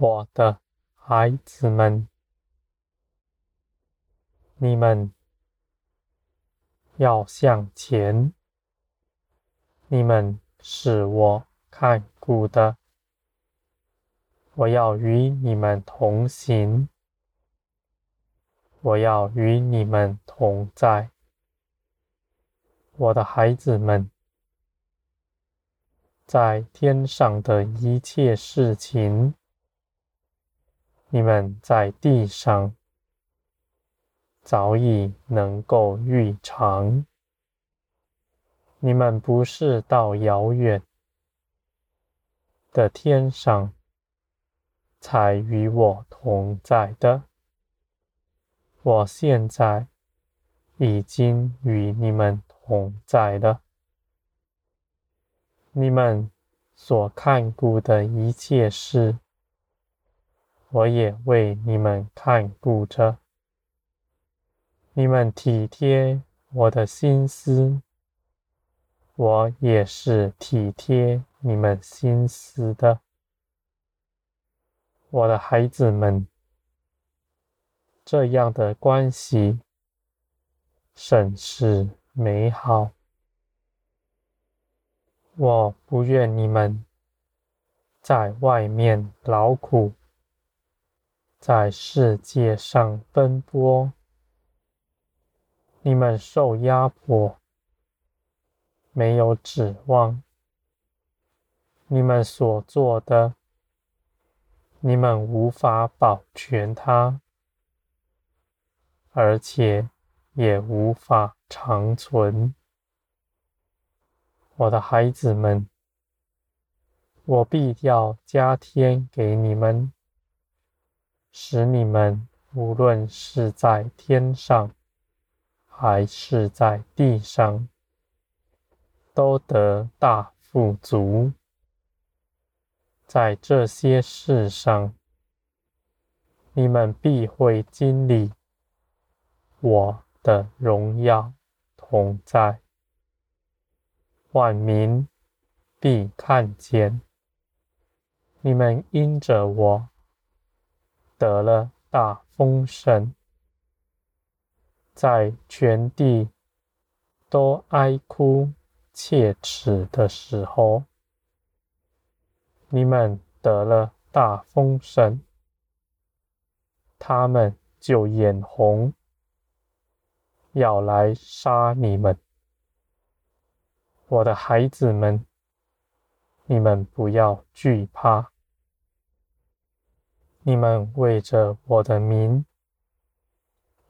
我的孩子们，你们要向前，你们是我看顾的，我要与你们同行，我要与你们同在，我的孩子们，在天上的一切事情。你们在地上早已能够预尝，你们不是到遥远的天上才与我同在的，我现在已经与你们同在了。你们所看顾的一切事。我也为你们看顾着，你们体贴我的心思，我也是体贴你们心思的，我的孩子们。这样的关系甚是美好，我不愿你们在外面劳苦。在世界上奔波，你们受压迫，没有指望。你们所做的，你们无法保全它，而且也无法长存。我的孩子们，我必要加添给你们。使你们无论是在天上，还是在地上，都得大富足。在这些事上，你们必会经历我的荣耀同在，万民必看见你们因着我。得了大丰盛，在全地都哀哭切齿的时候，你们得了大丰盛，他们就眼红，要来杀你们。我的孩子们，你们不要惧怕。你们为着我的名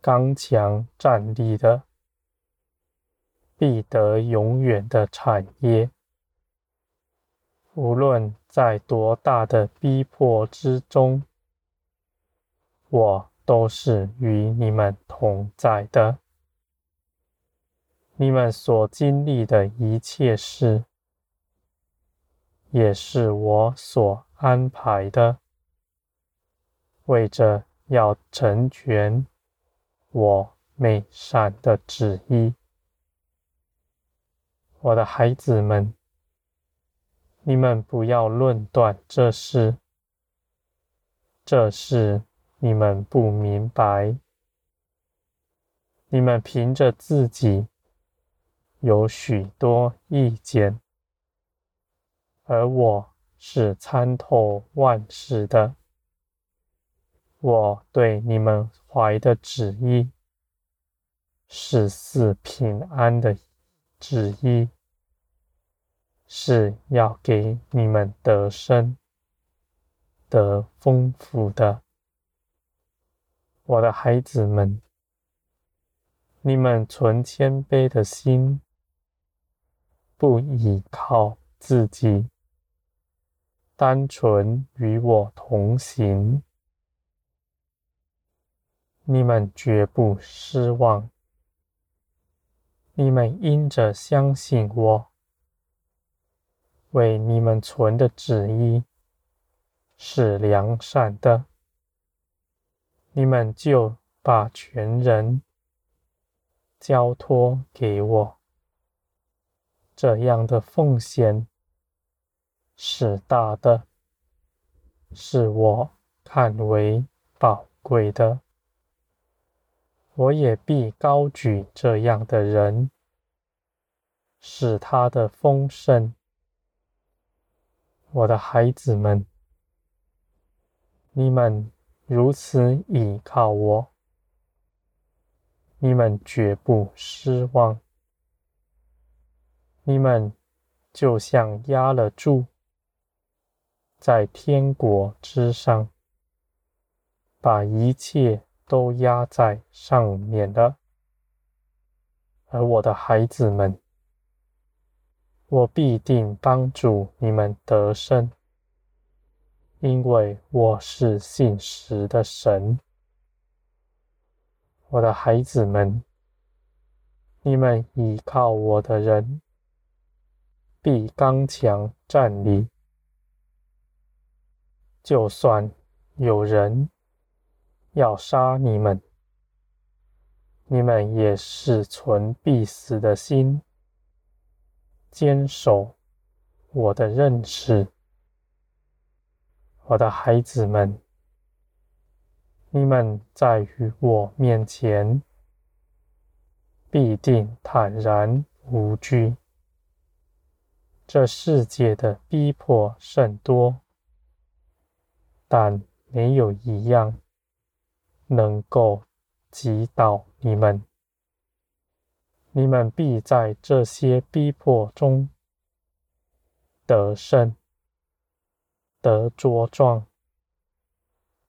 刚强站立的，必得永远的产业。无论在多大的逼迫之中，我都是与你们同在的。你们所经历的一切事，也是我所安排的。为着要成全我美善的旨意，我的孩子们，你们不要论断这事，这事你们不明白，你们凭着自己有许多意见，而我是参透万事的。我对你们怀的旨意是赐平安的旨意，是要给你们得生、得丰富的。我的孩子们，你们存谦卑的心，不倚靠自己，单纯与我同行。你们绝不失望。你们因着相信我，为你们存的旨意是良善的，你们就把全人交托给我。这样的奉献是大的，是我看为宝贵的。我也必高举这样的人，使他的丰盛。我的孩子们，你们如此倚靠我，你们绝不失望。你们就像压了注，在天国之上，把一切。都压在上面了，而我的孩子们，我必定帮助你们得胜，因为我是信实的神。我的孩子们，你们倚靠我的人，必刚强站立，就算有人。要杀你们，你们也是存必死的心，坚守我的认识。我的孩子们，你们在于我面前，必定坦然无惧。这世界的逼迫甚多，但没有一样。能够击倒你们，你们必在这些逼迫中得胜、得茁壮，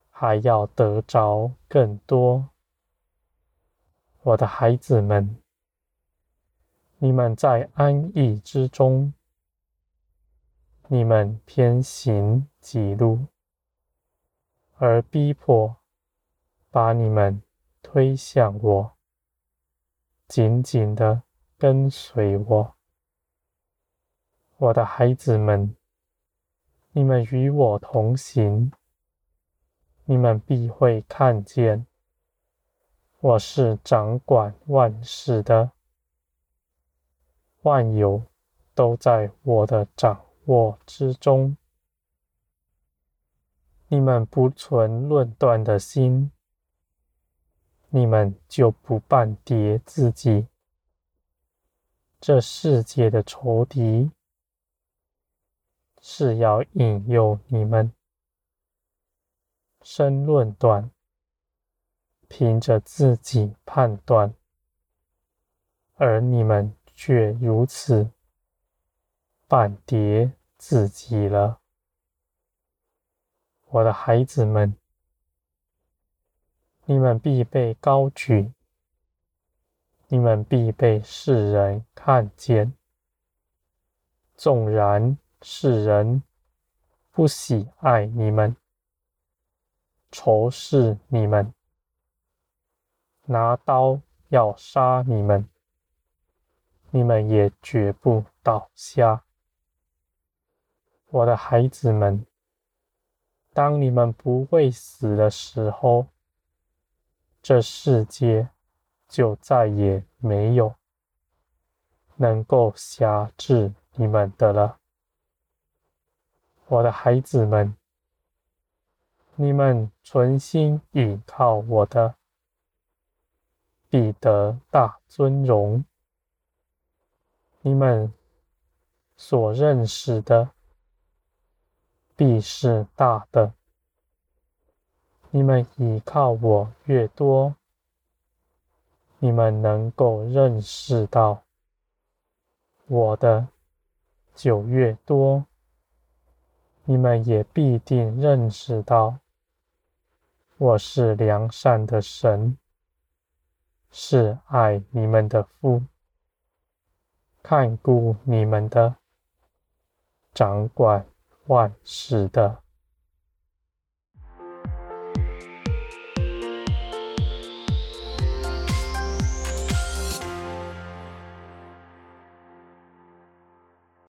还要得着更多。我的孩子们，你们在安逸之中，你们偏行己路，而逼迫。把你们推向我，紧紧的跟随我，我的孩子们，你们与我同行，你们必会看见，我是掌管万事的，万有都在我的掌握之中，你们不存论断的心。你们就不半跌自己。这世界的仇敌是要引诱你们生论断，凭着自己判断，而你们却如此半跌自己了，我的孩子们。你们必被高举，你们必被世人看见。纵然世人不喜爱你们，仇视你们，拿刀要杀你们，你们也绝不倒下。我的孩子们，当你们不会死的时候，这世界就再也没有能够辖制你们的了，我的孩子们，你们存心倚靠我的，必得大尊荣；你们所认识的，必是大的。你们倚靠我越多，你们能够认识到我的就越多，你们也必定认识到我是良善的神，是爱你们的父，看顾你们的，掌管万事的。